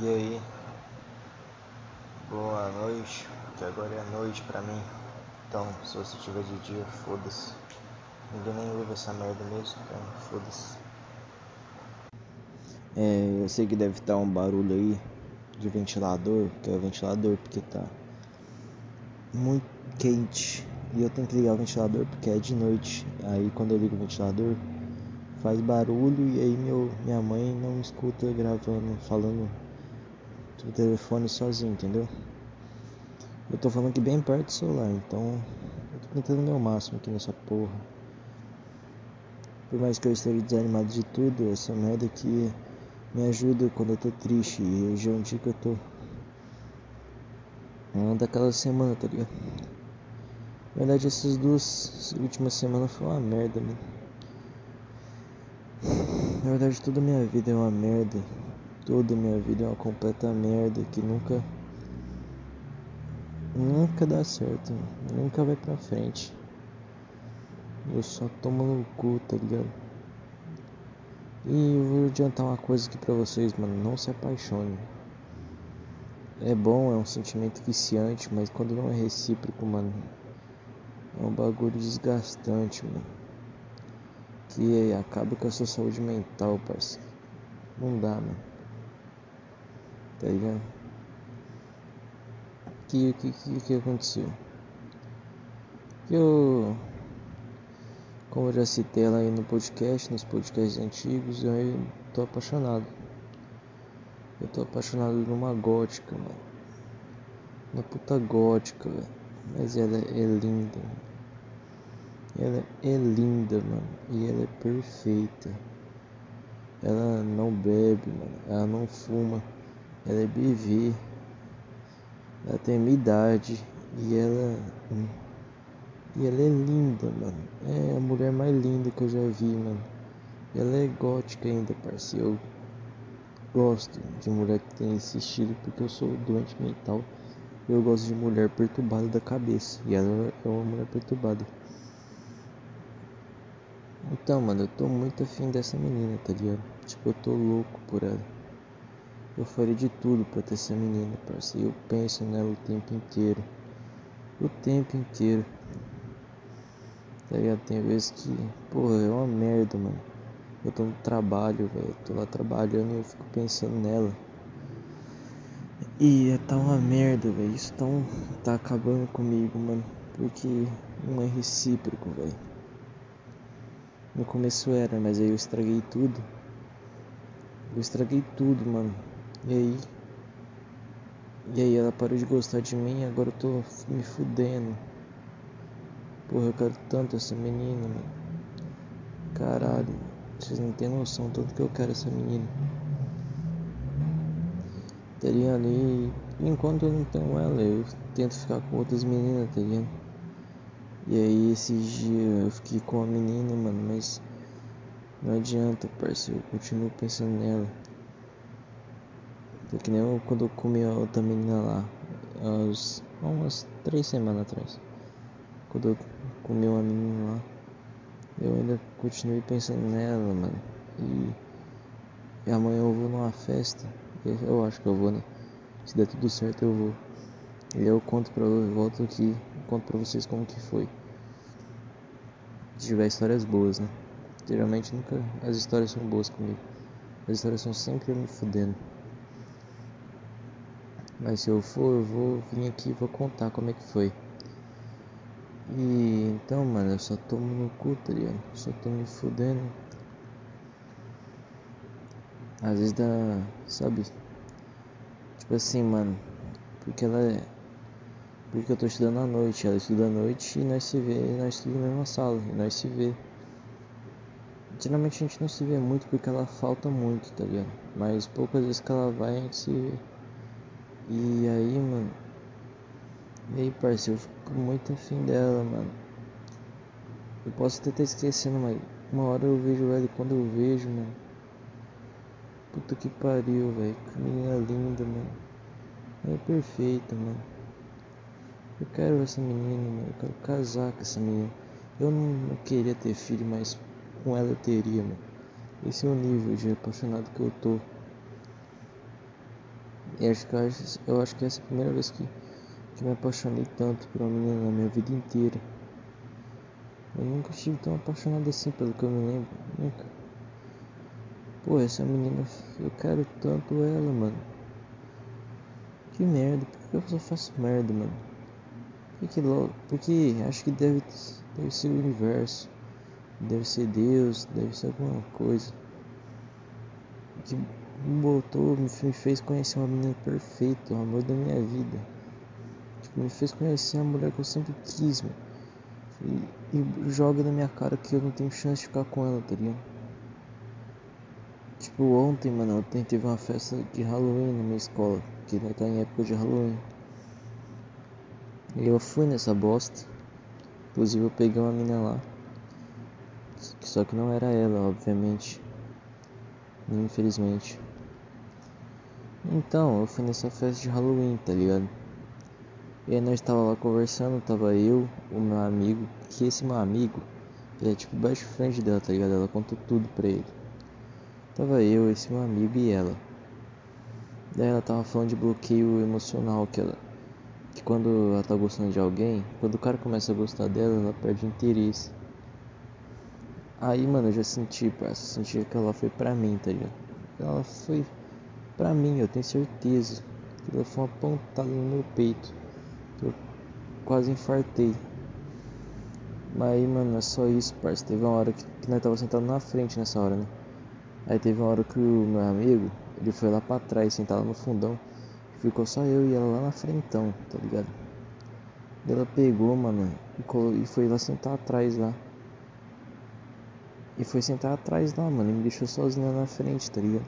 E aí? Boa noite, que agora é noite pra mim. Então, se você tiver de dia, foda-se. Ninguém nem ouve essa merda mesmo, então foda-se. É, eu sei que deve estar um barulho aí de ventilador, que é o ventilador porque tá muito quente. E eu tenho que ligar o ventilador porque é de noite. Aí quando eu ligo o ventilador faz barulho e aí meu, minha mãe não escuta gravando, falando do telefone sozinho, entendeu? Eu tô falando aqui bem perto do celular, então eu tô tentando o meu máximo aqui nessa porra. Por mais que eu esteja desanimado de tudo, essa merda aqui me ajuda quando eu tô triste. E hoje é um dia que eu tô. Uma daquela semana, tá ligado? Na verdade, essas duas últimas semanas foi uma merda, mano. Na verdade, toda a minha vida é uma merda. Toda minha vida é uma completa merda que nunca. Nunca dá certo, nunca vai pra frente. Eu só tomo no cu, tá ligado? E eu vou adiantar uma coisa aqui pra vocês, mano. Não se apaixone. É bom, é um sentimento viciante, mas quando não é recíproco, mano, é um bagulho desgastante, mano. Que acaba com a sua saúde mental, parceiro. Não dá, mano tá ligado? Que que que, que aconteceu? Eu como eu já citei lá aí no podcast, nos podcasts antigos, eu tô apaixonado. Eu tô apaixonado numa gótica, mano. Uma puta gótica, velho. Mas ela é linda. Ela é linda, mano. E ela é perfeita. Ela não bebe, mano. Ela não fuma. Ela é BV. Ela tem minha idade. E ela. E ela é linda, mano. É a mulher mais linda que eu já vi, mano. Ela é gótica ainda, parceiro. Eu gosto de mulher que tem esse estilo porque eu sou doente mental. Eu gosto de mulher perturbada da cabeça. E ela é uma mulher perturbada. Então, mano, eu tô muito afim dessa menina, tá ligado? Tipo, eu tô louco por ela. Eu faria de tudo para ter essa menina, parceiro. Eu penso nela o tempo inteiro. O tempo inteiro. Tá ligado? Tem vezes que, porra, é uma merda, mano. Eu tô no trabalho, velho. Tô lá trabalhando e eu fico pensando nela. E tá uma merda, velho. Isso tá, um, tá acabando comigo, mano. Porque não é recíproco, velho. No começo era, mas aí eu estraguei tudo. Eu estraguei tudo, mano. E aí. E aí ela parou de gostar de mim agora eu tô me fudendo. Porra, eu quero tanto essa menina, mano. Caralho, vocês não tem noção tanto que eu quero essa menina. Tá ligado? E enquanto eu não tenho ela, eu tento ficar com outras meninas, tá ligado? E aí esses dias eu fiquei com a menina, mano, mas não adianta, parceiro, eu continuo pensando nela. Foi que nem eu, quando eu comi a outra menina lá, há umas três semanas atrás. Quando eu comi uma menina lá, eu ainda continuei pensando nela, mano. E, e amanhã eu vou numa festa. Eu acho que eu vou, né? Se der tudo certo eu vou. E eu conto pra eu volto aqui, conto pra vocês como que foi. Se tiver histórias boas, né? Geralmente nunca as histórias são boas comigo. As histórias são sempre me fudendo. Mas se eu for, eu vou vir aqui e vou contar como é que foi. E então, mano, eu só tomo no cu, tá ligado? Só tô me fudendo. Às vezes dá, sabe? Tipo assim, mano, porque ela é. Porque eu tô estudando à noite, ela estuda à noite e nós se vê, nós estudamos na mesma sala, e nós se vê. Geralmente a gente não se vê muito porque ela falta muito, tá ligado? Mas poucas vezes que ela vai a gente se vê. E aí, mano. E aí, parceiro, eu fico muito afim dela, mano. Eu posso até estar esquecendo, mas uma hora eu vejo ela e quando eu vejo, mano. Puta que pariu, velho. Que menina linda, mano. Ela é perfeita, mano. Eu quero essa menina, mano. Eu quero casar com essa menina. Eu não, não queria ter filho, mas com ela eu teria, mano. Esse é o nível de apaixonado que eu tô. E acho que eu acho, que essa é a primeira vez que, que me apaixonei tanto por uma menina na minha vida inteira. Eu nunca estive tão apaixonado assim, pelo que eu me lembro. Nunca. Pô, essa menina, eu quero tanto ela, mano. Que merda, por que eu só faço merda, mano? Porque, porque acho que deve, deve ser o universo, deve ser Deus, deve ser alguma coisa que me botou, me fez conhecer uma menina perfeita, o amor da minha vida. Tipo, me fez conhecer a mulher que eu sempre quis, mano. E, e joga na minha cara que eu não tenho chance de ficar com ela, tá ligado? Tipo, ontem, mano, ontem teve uma festa de Halloween na minha escola, que tá em época de Halloween. E eu fui nessa bosta. Inclusive eu peguei uma menina lá. Só que não era ela, obviamente. Infelizmente. Então, eu fui nessa festa de Halloween, tá ligado? E nós tava lá conversando, tava eu, o meu amigo, que esse meu amigo, ele é tipo baixo frente dela, tá ligado? Ela contou tudo pra ele. Tava eu, esse meu amigo e ela. Daí ela tava falando de bloqueio emocional, que ela. Que quando ela tá gostando de alguém, quando o cara começa a gostar dela, ela perde interesse. Aí, mano, eu já senti, parça, senti que ela foi pra mim, tá ligado? Ela foi pra mim, eu tenho certeza. Ela foi uma pontada no meu peito. Eu quase infartei. Mas aí, mano, é só isso, parça. Teve uma hora que, que nós tava sentado na frente nessa hora, né? Aí teve uma hora que o meu amigo, ele foi lá pra trás, sentado no fundão. Ficou só eu e ela lá na frentão, tá ligado? Ela pegou, mano, e foi lá sentar atrás lá. E foi sentar atrás lá, mano, e me deixou sozinho lá na frente, tá ligado?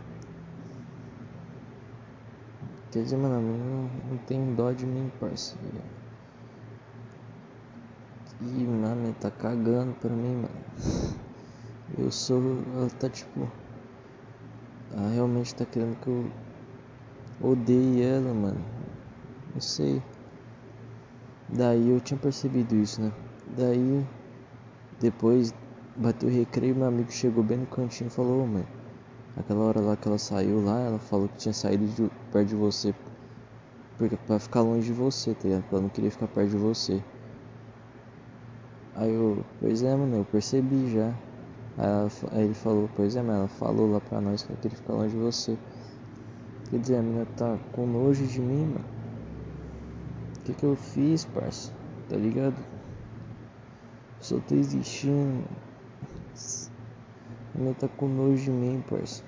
Quer dizer, mano, não, não tem dó de mim, parceiro. E, mano, tá cagando pra mim, mano. Eu sou. Ela tá tipo. Ela realmente tá querendo que eu odeie ela, mano. Não sei. Daí eu tinha percebido isso, né? Daí. Depois bateu o recreio, meu amigo chegou bem no cantinho e falou: mano Aquela hora lá que ela saiu lá, ela falou que tinha saído de, perto de você. Porque pra ficar longe de você, tá ligado? Ela não queria ficar perto de você. Aí eu, pois é, mano, eu percebi já. Aí, ela, aí ele falou, pois é, mas ela falou lá pra nós que ela queria ficar longe de você. Quer dizer, a menina tá com nojo de mim, mano. O que que eu fiz, parça? Tá ligado? Só tô existindo. A menina tá com nojo de mim, parça.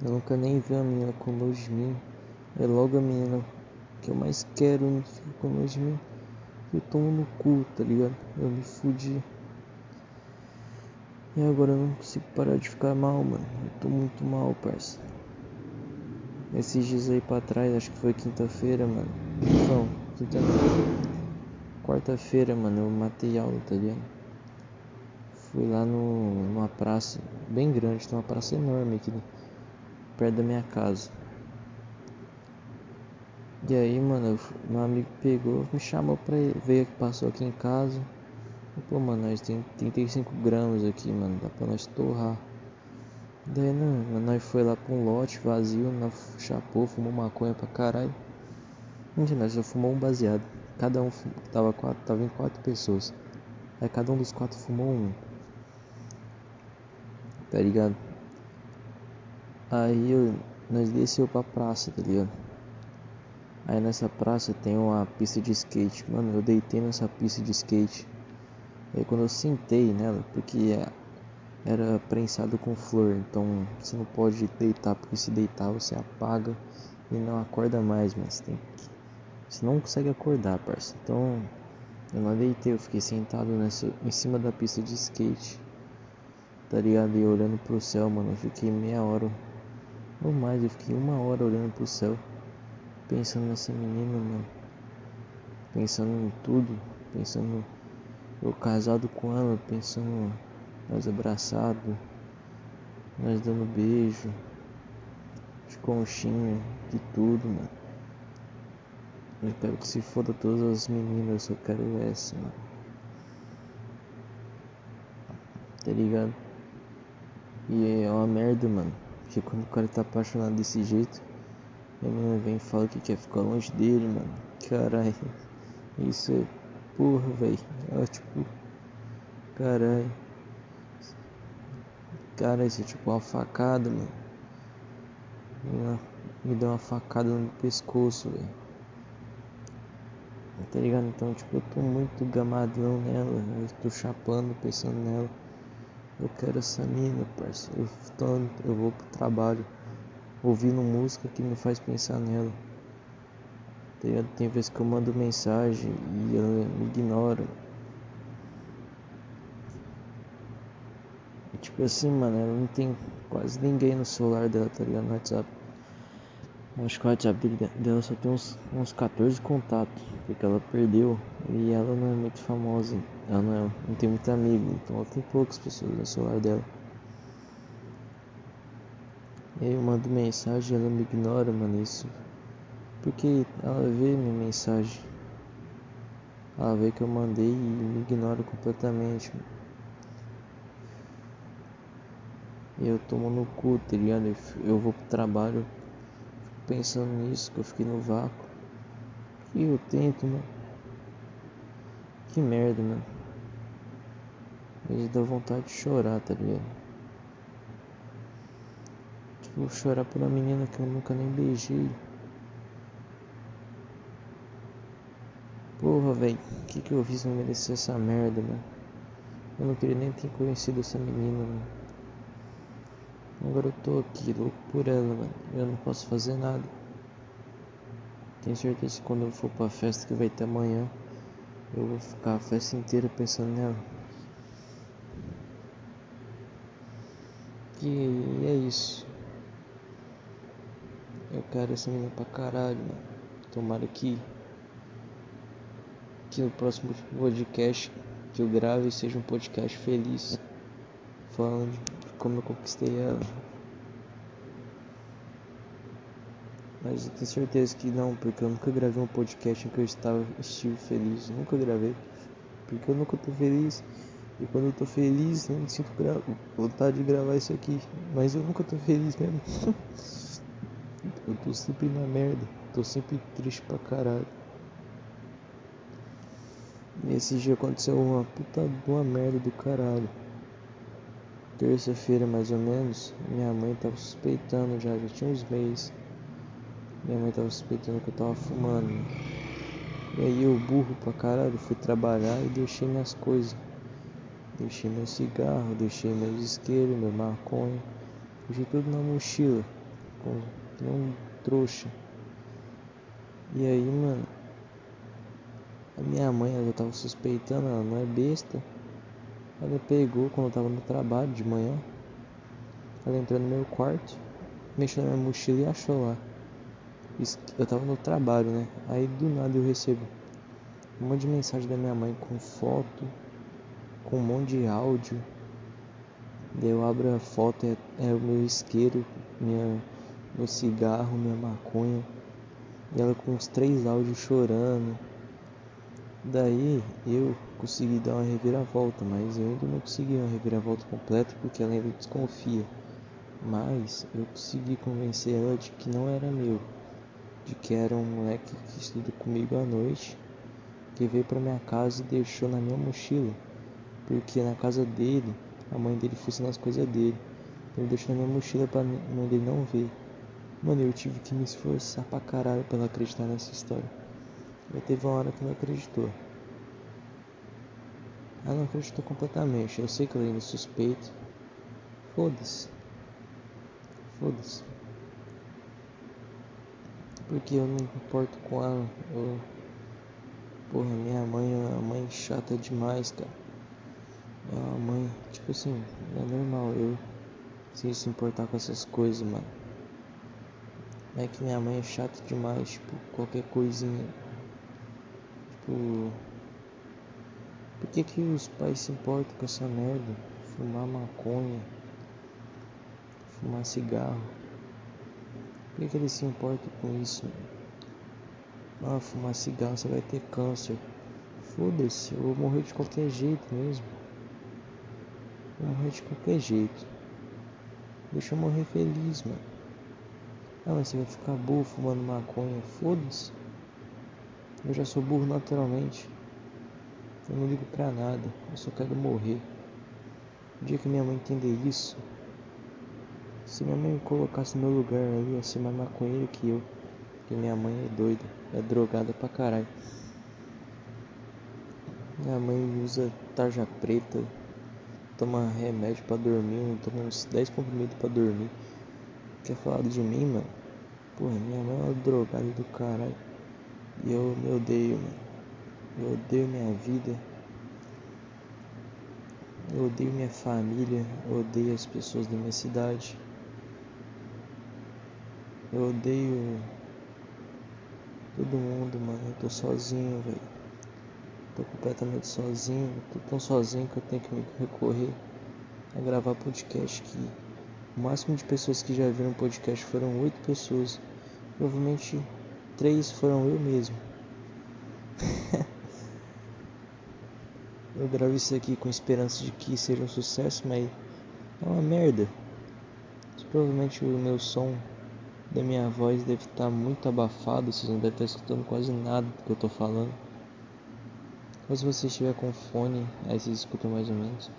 Eu nunca nem vi uma menina com nojo de mim. É logo a menina que eu mais quero não fica com nojo de mim. Eu tomo no cu, tá ligado? Eu me fudi. E agora eu não consigo parar de ficar mal, mano. Eu tô muito mal, parça. Esses dias aí pra trás, acho que foi quinta-feira, mano. Não, quinta-feira. Quarta-feira, mano, eu matei aula, tá ligado? Fui lá no, numa praça bem grande, tem uma praça enorme aqui perto da minha casa. E aí, mano, meu amigo pegou, me chamou pra ir, veio que passou aqui em casa. Pô, mano, nós tem 35 gramas aqui, mano, dá pra nós torrar. Daí, não, nós foi lá pra um lote vazio, nós chapou, fumou maconha pra caralho. Mentira, nós já fumou um baseado. Cada um tava, quatro, tava em quatro pessoas. Aí cada um dos quatro fumou um tá ligado? Aí eu, nós desceu pra praça, tá ligado? Aí nessa praça tem uma pista de skate. Mano, eu deitei nessa pista de skate. Aí quando eu sentei nela, porque era prensado com flor, então você não pode deitar, porque se deitar você apaga e não acorda mais, mas tem que... Você não consegue acordar, parça. Então eu não deitei, eu fiquei sentado nessa, em cima da pista de skate tá ligado? E olhando pro céu, mano, eu fiquei meia hora, ou mais, eu fiquei uma hora olhando pro céu, pensando nessa menina, mano, pensando em tudo, pensando eu casado com ela, pensando nós abraçados, nós dando beijo, de conchinha, de tudo, mano. Eu quero que se foda todas as meninas, eu só quero essa, mano. Tá ligado? E é uma merda, mano. Que Porque quando o cara tá apaixonado desse jeito, a menina vem e fala que quer ficar longe dele, mano. Caralho. Isso é porra, velho. É tipo. Caralho. Cara, isso é tipo uma facada, mano. Me deu uma facada no pescoço, velho. Tá ligado? Então, tipo, eu tô muito gamadão nela. Eu tô chapando, pensando nela. Eu quero essa mina, parceiro. Eu, tô, eu vou pro trabalho ouvindo música que me faz pensar nela. Tá ligado? Tem vezes que eu mando mensagem e ela me ignora. E, tipo assim, mano, ela não tem quase ninguém no celular dela, tá ligado? No WhatsApp. Acho que o dela só tem uns, uns 14 contatos, porque ela perdeu e ela não é muito famosa, ela não, é, não tem muito amigo, então ela tem poucas pessoas no celular dela. E aí eu mando mensagem ela me ignora, mano, isso. Porque ela vê minha mensagem. Ela vê que eu mandei e me ignora completamente. Mano. E eu tomo no cu, tá ligado? Eu vou pro trabalho pensando nisso, que eu fiquei no vácuo. E eu tento, mano. Que merda, mano. Mas dá vontade de chorar, tá ligado? Tipo, chorar por uma menina que eu nunca nem beijei. Porra, velho, o que, que eu fiz pra merecer essa merda, mano? Eu não queria nem ter conhecido essa menina, mano. Agora eu tô aqui, louco por ela, mano. Eu não posso fazer nada. Tenho certeza que quando eu for pra festa que vai ter amanhã, eu vou ficar a festa inteira pensando nela. E é isso. Eu quero essa menina pra caralho, mano. Tomara que, que no próximo podcast que eu grave seja um podcast feliz. Falando de como eu conquistei ela. Mas eu tenho certeza que não, porque eu nunca gravei um podcast em que eu estava estive feliz. Nunca gravei. Porque eu nunca tô feliz. E quando eu tô feliz, eu me sinto gra... vontade de gravar isso aqui. Mas eu nunca tô feliz mesmo. eu tô sempre na merda. Tô sempre triste pra caralho. E esse dia aconteceu uma puta de uma merda do caralho. Terça-feira mais ou menos, minha mãe tava suspeitando já, já tinha uns meses. Minha mãe tava suspeitando que eu tava fumando. E aí eu burro pra caralho, fui trabalhar e deixei minhas coisas. Deixei meu cigarro, deixei meus isqueiros, meu maconha. Deixei tudo na mochila. Com um trouxa. E aí, mano. A minha mãe, ela tava suspeitando, ela não é besta. Ela pegou quando eu tava no trabalho de manhã. Ela entrou no meu quarto, mexeu na minha mochila e achou lá. Eu tava no trabalho, né? Aí do nada eu recebo um monte de mensagem da minha mãe com foto, com um monte de áudio. Daí eu abro a foto, é, é o meu isqueiro, minha, meu cigarro, minha maconha. E ela com uns três áudios chorando. Daí eu consegui dar uma reviravolta, mas eu ainda não consegui uma reviravolta completa porque ela ainda desconfia. Mas eu consegui convencer ela de que não era meu, de que era um moleque que estuda comigo à noite, que veio para minha casa e deixou na minha mochila, porque na casa dele, a mãe dele fosse nas coisas dele. Ele deixou na minha mochila pra mãe dele não ver. Mano, eu tive que me esforçar pra caralho pra ela acreditar nessa história. Mas teve uma hora que não acreditou. Ela não acreditou completamente. Eu sei que ela ainda suspeita. Foda-se. Foda-se. Porque eu não me importo com ela. Eu... Porra, minha mãe é uma mãe chata demais, cara. É uma mãe, tipo assim, é normal eu sem se importar com essas coisas, mano. É que minha mãe é chata demais, tipo, qualquer coisinha Tipo. Por que, que os pais se importam com essa merda? Fumar maconha, fumar cigarro. Por que, que eles se importam com isso? Ah, fumar cigarro você vai ter câncer. Foda-se, eu vou morrer de qualquer jeito mesmo. Vou morrer de qualquer jeito. Deixa eu morrer feliz, mano. Ah, mas você vai ficar burro fumando maconha. Foda-se. Eu já sou burro naturalmente. Eu não ligo pra nada. Eu só quero morrer. O dia que minha mãe entender isso, se minha mãe me colocasse no meu lugar, ela ia ser mais maconheiro que eu. Porque minha mãe é doida, é drogada pra caralho. Minha mãe usa tarja preta, toma remédio pra dormir, toma uns 10 comprimidos pra dormir. Quer falar de mim, mano? Porra, minha mãe é uma drogada do caralho. E eu me odeio, mano. Eu odeio minha vida. Eu odeio minha família. Eu odeio as pessoas da minha cidade. Eu odeio todo mundo, mano. Eu tô sozinho, velho. Tô completamente sozinho, tô tão sozinho que eu tenho que me recorrer a gravar podcast que o máximo de pessoas que já viram podcast foram oito pessoas. Provavelmente três foram eu mesmo. eu gravo isso aqui com esperança de que seja um sucesso, mas é uma merda. Provavelmente o meu som da minha voz deve estar muito abafado, vocês não devem estar escutando quase nada do que eu tô falando. Ou se você estiver com fone, aí vocês escutam mais ou menos.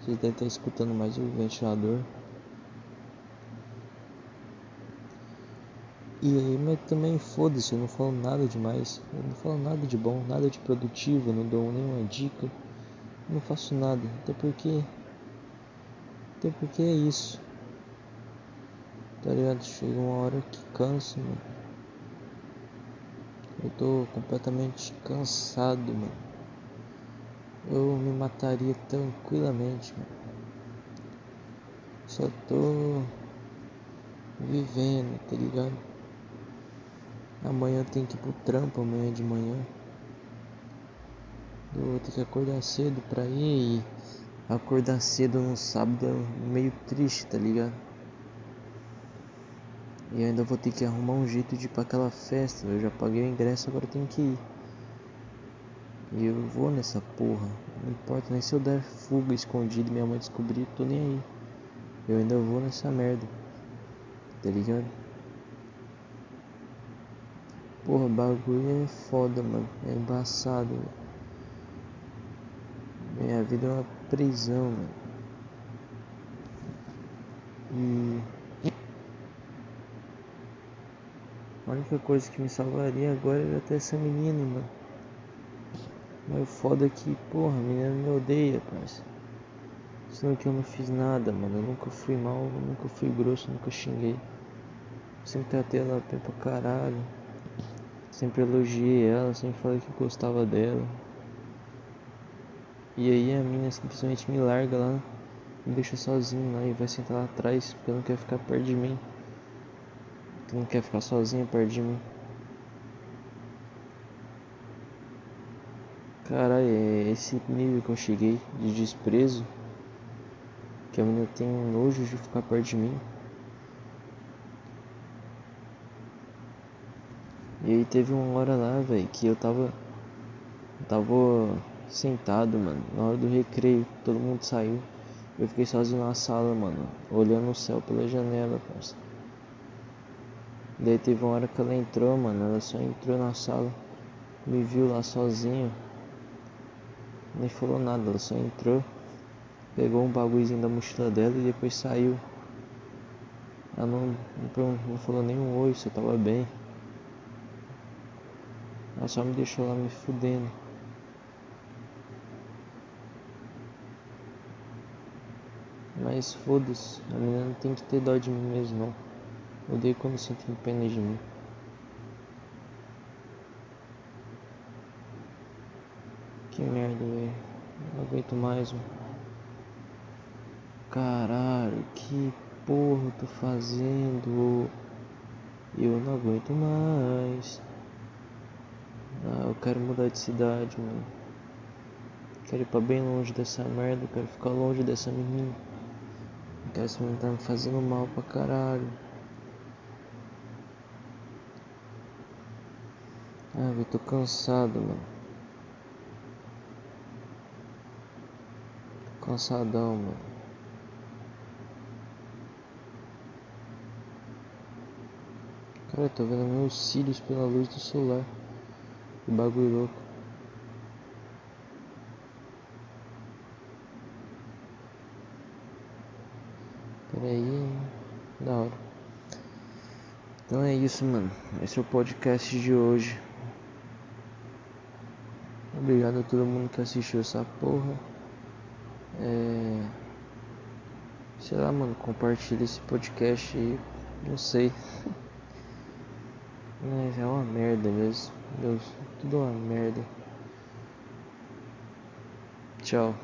Vocês devem estar escutando mais o ventilador. E aí, mas também foda-se, eu não falo nada demais. Eu não falo nada de bom, nada de produtivo, não dou nenhuma dica. Não faço nada. Até porque. Até porque é isso. Tá ligado? Chega uma hora que cansa, mano. Eu tô completamente cansado, mano eu me mataria tranquilamente, mano. Só tô vivendo, tá ligado? Amanhã tenho que ir pro trampo, amanhã de manhã. Eu vou ter que acordar cedo pra ir e acordar cedo no sábado é meio triste, tá ligado? E ainda vou ter que arrumar um jeito de ir pra aquela festa. Eu já paguei o ingresso, agora tenho que ir. E eu vou nessa porra. Não importa nem se eu der fuga escondido e minha mãe descobrir, tô nem aí. Eu ainda vou nessa merda. Tá ligado? Porra, bagulho é foda, mano. É embaçado, mano. Minha vida é uma prisão, mano. E. A única coisa que me salvaria agora era ter essa menina, mano. Mas o foda é que, porra, a menina me odeia, parceiro. Sendo que eu não fiz nada, mano. Eu nunca fui mal, nunca fui grosso, nunca xinguei. Sempre tratei ela bem pra caralho. Sempre elogiei ela, sempre falei que gostava dela. E aí a menina simplesmente me larga lá, me deixa sozinho lá e vai sentar lá atrás porque não quer ficar perto de mim. Porque não quer ficar sozinha perto de mim. Cara, é esse nível que eu cheguei de desprezo. Que a menina tem nojo de ficar perto de mim. E aí teve uma hora lá, velho, que eu tava. Tava sentado, mano, na hora do recreio, todo mundo saiu. Eu fiquei sozinho na sala, mano, olhando o céu pela janela, parça. Daí teve uma hora que ela entrou, mano, ela só entrou na sala, me viu lá sozinho nem falou nada, ela só entrou, pegou um bagulhozinho da mochila dela e depois saiu. Ela não, não, não falou nenhum oi, eu tava bem. Ela só me deixou lá me fudendo. Mas foda-se, a menina não tem que ter dó de mim mesmo não. Odeio quando sentem pena de mim. Que merda, velho. Não aguento mais, mano. Caralho, que porra eu tô fazendo? Eu não aguento mais. Ah, eu quero mudar de cidade, mano. Quero ir pra bem longe dessa merda, quero ficar longe dessa menina. Que essa menina tá me fazendo mal pra caralho. Ah, eu tô cansado, mano. Tô cansadão, mano. Cara, eu tô vendo meus cílios pela luz do celular. Que bagulho louco. Pera aí. Da hora. Então é isso, mano. Esse é o podcast de hoje. Obrigado a todo mundo que assistiu essa porra. É... Sei lá, mano, compartilha esse podcast aí. Não sei. Mas é uma merda mesmo. Deus, tudo uma merda. Tchau.